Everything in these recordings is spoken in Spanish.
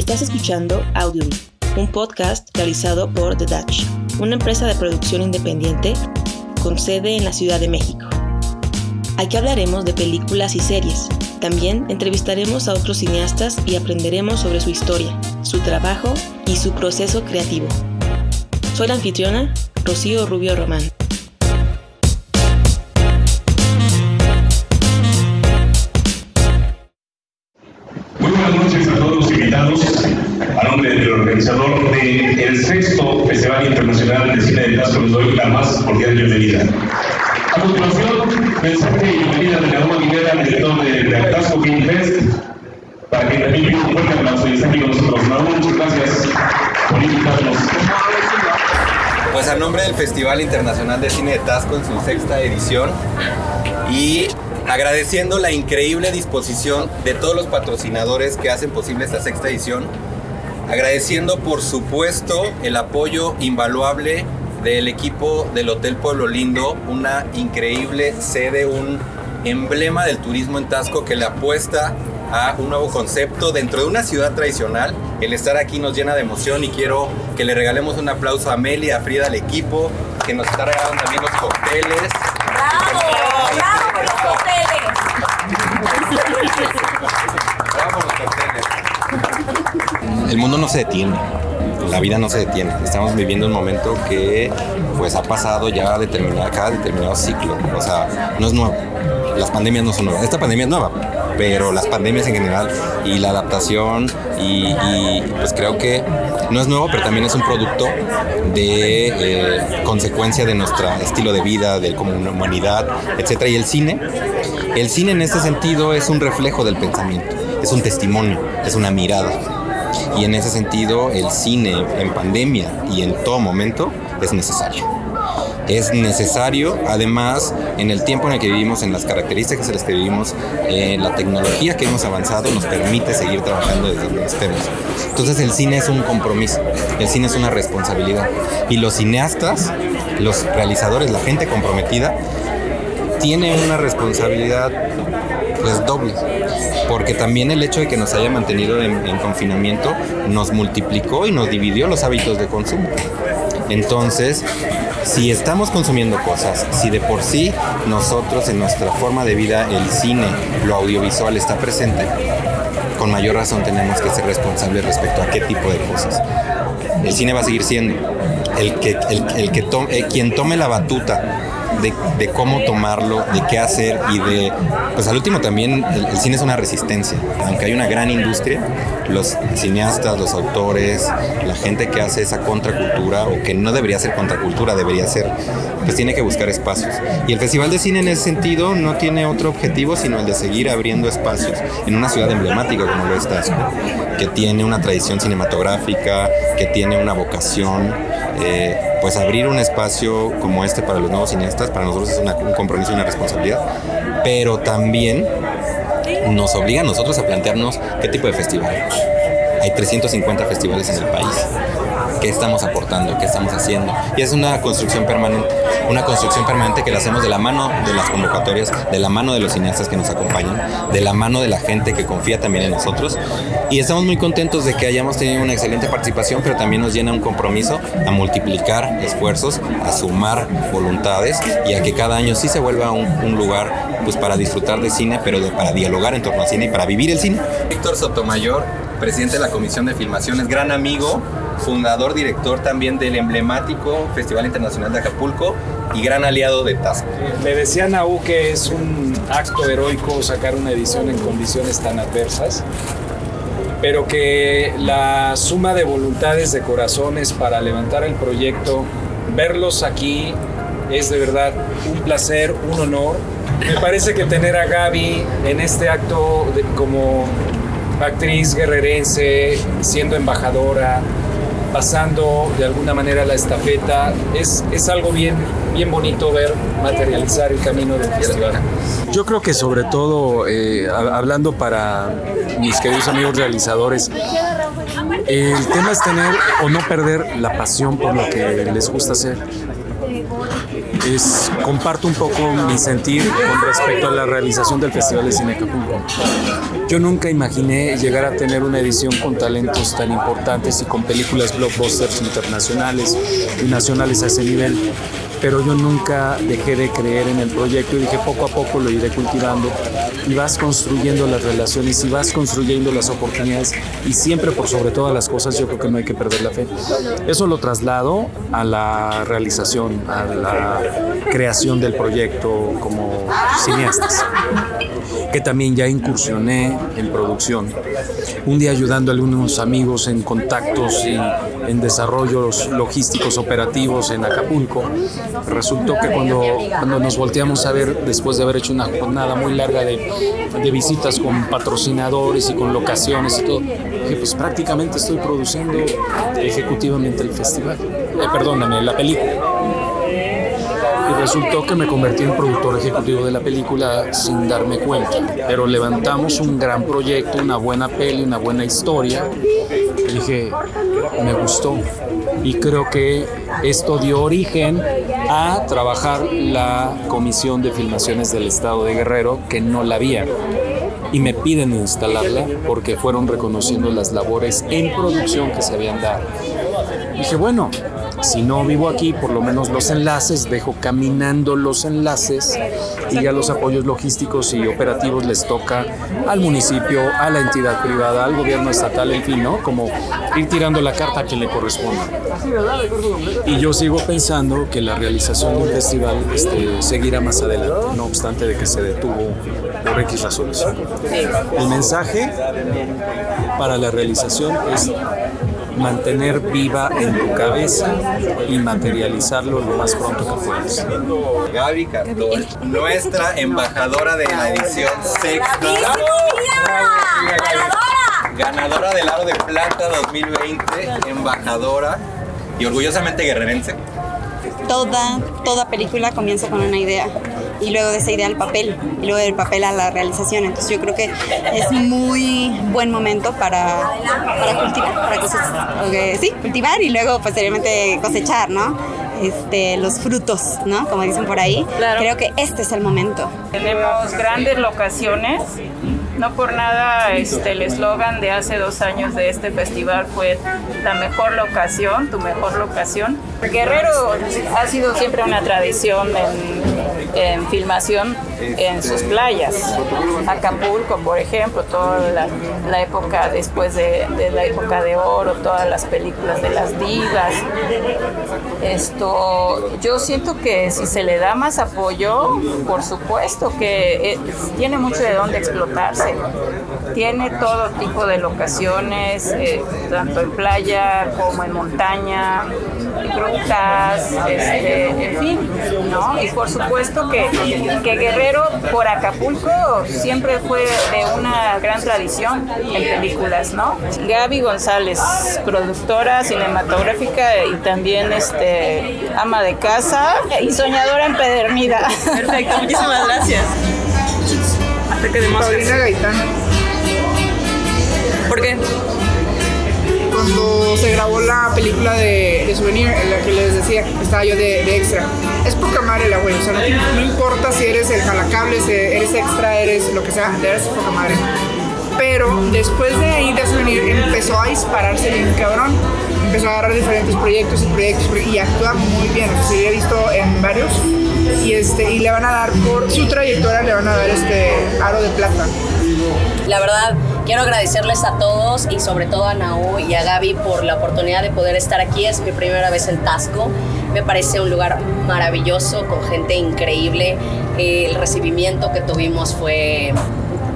Estás escuchando Audiobeat, un podcast realizado por The Dutch, una empresa de producción independiente con sede en la Ciudad de México. Aquí hablaremos de películas y series. También entrevistaremos a otros cineastas y aprenderemos sobre su historia, su trabajo y su proceso creativo. Soy la anfitriona, Rocío Rubio Román. De Cine de Tasco, les doy la más cordial bienvenida. A continuación, mensaje y bienvenida de Raúl Aguilera, director de, de Tasco Film Fest, para que también pido un fuerte aplauso y está aquí con nosotros. Raúl, muchas gracias por invitarnos. Pues a nombre del Festival Internacional de Cine de Tasco en su sexta edición y agradeciendo la increíble disposición de todos los patrocinadores que hacen posible esta sexta edición, agradeciendo por supuesto el apoyo invaluable del equipo del Hotel Pueblo Lindo, una increíble sede, un emblema del turismo en Tasco que le apuesta a un nuevo concepto dentro de una ciudad tradicional. El estar aquí nos llena de emoción y quiero que le regalemos un aplauso a Meli, a Frida, al equipo, que nos está regalando también los cócteles. ¡Bravo! ¡Bravo por los hoteles! Bravo por los cócteles. El mundo no se detiene. La vida no se detiene. Estamos viviendo un momento que pues ha pasado ya determinado, cada determinado ciclo. O sea, no es nuevo. Las pandemias no son nuevas. Esta pandemia es nueva, pero las pandemias en general y la adaptación y, y, pues creo que no es nuevo, pero también es un producto de eh, consecuencia de nuestro estilo de vida, de como humanidad, etcétera. Y el cine, el cine en este sentido es un reflejo del pensamiento, es un testimonio, es una mirada. Y en ese sentido, el cine en pandemia y en todo momento es necesario es necesario, además, en el tiempo en el que vivimos, en las características en las que vivimos, eh, la tecnología que hemos avanzado nos permite seguir trabajando desde donde estemos. Entonces el cine es un compromiso, el cine es una responsabilidad. Y los cineastas, los realizadores, la gente comprometida, tiene una responsabilidad pues doble, porque también el hecho de que nos haya mantenido en, en confinamiento nos multiplicó y nos dividió los hábitos de consumo. Entonces, si estamos consumiendo cosas, si de por sí nosotros en nuestra forma de vida el cine, lo audiovisual está presente, con mayor razón tenemos que ser responsables respecto a qué tipo de cosas. El cine va a seguir siendo el que, el, el que tome, eh, quien tome la batuta de, cómo tomarlo, de qué hacer y de, pues al último también el, el, cine es una resistencia, aunque hay una gran industria, los cineastas, los autores, la gente que hace esa contracultura o que no debería ser contracultura, debería ser, pues tiene que buscar espacios. Y el Festival de Cine en ese sentido no tiene otro objetivo sino el de seguir abriendo espacios en una ciudad emblemática como lo es Tasco, que tiene una tradición cinematográfica, que tiene una vocación. Eh, pues abrir un espacio como este para los nuevos cineastas, para nosotros es un compromiso y una responsabilidad, pero también nos obliga a nosotros a plantearnos qué tipo de festival. Hay 350 festivales en el país. ¿Qué estamos aportando? ¿Qué estamos haciendo? Y es una construcción permanente. Una construcción permanente que la hacemos de la mano de las convocatorias, de la mano de los cineastas que nos acompañan, de la mano de la gente que confía también en nosotros. Y estamos muy contentos de que hayamos tenido una excelente participación, pero también nos llena un compromiso a multiplicar esfuerzos, a sumar voluntades y a que cada año sí se vuelva un, un lugar pues, para disfrutar de cine, pero de, para dialogar en torno al cine y para vivir el cine. Víctor Sotomayor, presidente de la Comisión de Filmaciones, gran amigo, fundador, director también del emblemático Festival Internacional de Acapulco y gran aliado de Tasco. Me decía Naú que es un acto heroico sacar una edición en condiciones tan adversas, pero que la suma de voluntades, de corazones para levantar el proyecto, verlos aquí es de verdad un placer, un honor. Me parece que tener a Gaby en este acto como actriz guerrerense, siendo embajadora, pasando de alguna manera la estafeta. Es, es algo bien, bien bonito ver materializar el camino del festival. Yo creo que sobre todo, eh, hablando para mis queridos amigos realizadores, el tema es tener o no perder la pasión por lo que les gusta hacer. Es comparto un poco mi sentir con respecto a la realización del Festival de Cine Acapulco. Yo nunca imaginé llegar a tener una edición con talentos tan importantes y con películas blockbusters internacionales y nacionales a ese nivel pero yo nunca dejé de creer en el proyecto y dije poco a poco lo iré cultivando y vas construyendo las relaciones y vas construyendo las oportunidades y siempre por sobre todas las cosas yo creo que no hay que perder la fe. Eso lo traslado a la realización, a la creación del proyecto como cineastas, que también ya incursioné en producción. Un día ayudando a algunos amigos en contactos y en desarrollos logísticos operativos en Acapulco, resultó que cuando, cuando nos volteamos a ver, después de haber hecho una jornada muy larga de, de visitas con patrocinadores y con locaciones y todo, que pues prácticamente estoy produciendo ejecutivamente el festival. Eh, perdóname, la película. Y resultó que me convertí en productor ejecutivo de la película sin darme cuenta. Pero levantamos un gran proyecto, una buena peli, una buena historia. Dije, me gustó. Y creo que esto dio origen a trabajar la Comisión de Filmaciones del Estado de Guerrero, que no la había y me piden instalarla porque fueron reconociendo las labores en producción que se habían dado. Dije, bueno, si no vivo aquí, por lo menos los enlaces, dejo caminando los enlaces y ya los apoyos logísticos y operativos les toca al municipio, a la entidad privada, al gobierno estatal, en fin, ¿no? Como ir tirando la carta a quien le corresponda. Y yo sigo pensando que la realización de un festival este, seguirá más adelante, no obstante de que se detuvo por X razones. El mensaje para la realización es mantener viva en tu cabeza y materializarlo lo más pronto que puedas. Gaby Cartol, nuestra embajadora de la edición sexta. ¡Ganadora! Ganadora del Aro de Plata 2020, embajadora y orgullosamente guerrerense. Toda, toda película comienza con una idea y luego de esa idea al papel y luego del papel a la realización. Entonces yo creo que es muy buen momento para, para cultivar, para cosechar, ok, sí, cultivar y luego posteriormente cosechar, ¿no? Este, los frutos, ¿no? Como dicen por ahí. Claro. Creo que este es el momento. Tenemos grandes locaciones. No por nada este, el eslogan de hace dos años de este festival fue la mejor locación, tu mejor locación. Guerrero ha sido siempre una tradición en, en filmación en sus playas. Acapulco, por ejemplo, toda la, la época después de, de la época de oro, todas las películas de las divas. Esto, yo siento que si se le da más apoyo, por supuesto que eh, tiene mucho de dónde explotarse. Tiene todo tipo de locaciones, eh, tanto en playa como en montaña, grutas, este, en fin, ¿no? Y por supuesto que, que Guerrero por Acapulco siempre fue de una gran tradición en películas, ¿no? Gaby González, productora cinematográfica y también este ama de casa y soñadora empedernida. Perfecto, muchísimas gracias. Hasta que demos Paulina Gaitán. ¿Por qué? Cuando se grabó la película de, de Souvenir, en la que les decía, estaba yo de, de extra. Es poca madre la güey, o sea, no, no importa si eres el jalacables, eres extra, eres lo que sea, eres poca madre. Pero después de ahí de Souvenir empezó a dispararse bien cabrón. Empezó a agarrar diferentes proyectos y proyectos y actúa muy bien. O sea, he visto en varios. Y, este, y le van a dar, por su trayectoria, le van a dar este aro de plata. La verdad, quiero agradecerles a todos y sobre todo a Naú y a Gaby por la oportunidad de poder estar aquí. Es mi primera vez en Tasco. Me parece un lugar maravilloso, con gente increíble. El recibimiento que tuvimos fue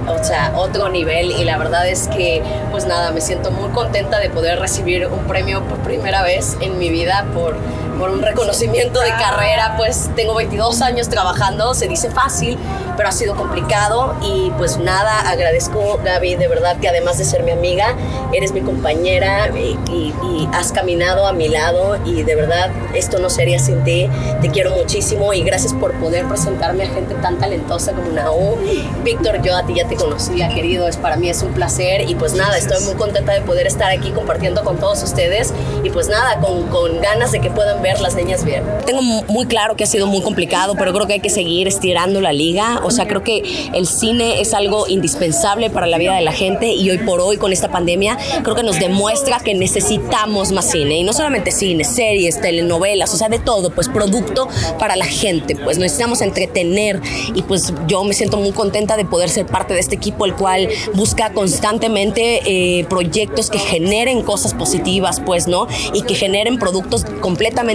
o sea, otro nivel y la verdad es que pues nada, me siento muy contenta de poder recibir un premio por primera vez en mi vida por, por un reconocimiento de carrera, pues tengo 22 años trabajando, se dice fácil, pero ha sido complicado y pues nada, agradezco Gaby, de verdad que además de ser mi amiga, eres mi compañera y, y- y has caminado a mi lado y de verdad esto no sería sin ti, te quiero muchísimo y gracias por poder presentarme a gente tan talentosa como Naú. Víctor, yo a ti ya te conocía, querido, es para mí es un placer y pues nada, estoy muy contenta de poder estar aquí compartiendo con todos ustedes y pues nada, con, con ganas de que puedan ver las niñas bien. Tengo muy claro que ha sido muy complicado, pero creo que hay que seguir estirando la liga. O sea, creo que el cine es algo indispensable para la vida de la gente y hoy por hoy con esta pandemia creo que nos demuestra que necesitamos más cine. Y no solamente cine, series, telenovelas, o sea, de todo, pues producto para la gente. Pues necesitamos entretener y pues yo me siento muy contenta de poder ser parte de este equipo, el cual busca constantemente eh, proyectos que generen cosas positivas, pues, ¿no? Y que generen productos completamente